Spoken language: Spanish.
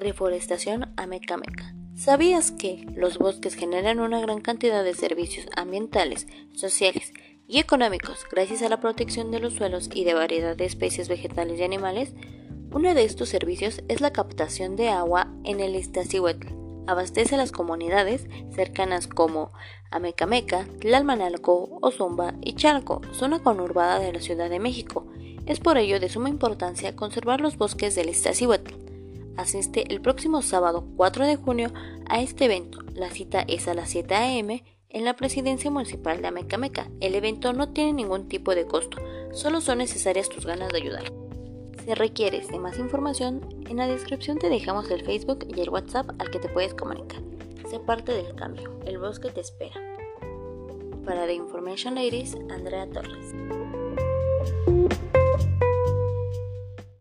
Deforestación Amecameca. ¿Sabías que los bosques generan una gran cantidad de servicios ambientales, sociales y económicos gracias a la protección de los suelos y de variedad de especies vegetales y animales? Uno de estos servicios es la captación de agua en el Iztaccíhuatl. Abastece a las comunidades cercanas como Amecameca, Tlalmanalco, Ozumba y Chalco, zona conurbada de la Ciudad de México. Es por ello de suma importancia conservar los bosques del Iztaccíhuatl. Asiste el próximo sábado 4 de junio a este evento. La cita es a las 7 a.m. en la Presidencia Municipal de Amecameca. El evento no tiene ningún tipo de costo, solo son necesarias tus ganas de ayudar. Si requieres de más información, en la descripción te dejamos el Facebook y el WhatsApp al que te puedes comunicar. Sé parte del cambio, el bosque te espera. Para The Information Ladies, Andrea Torres.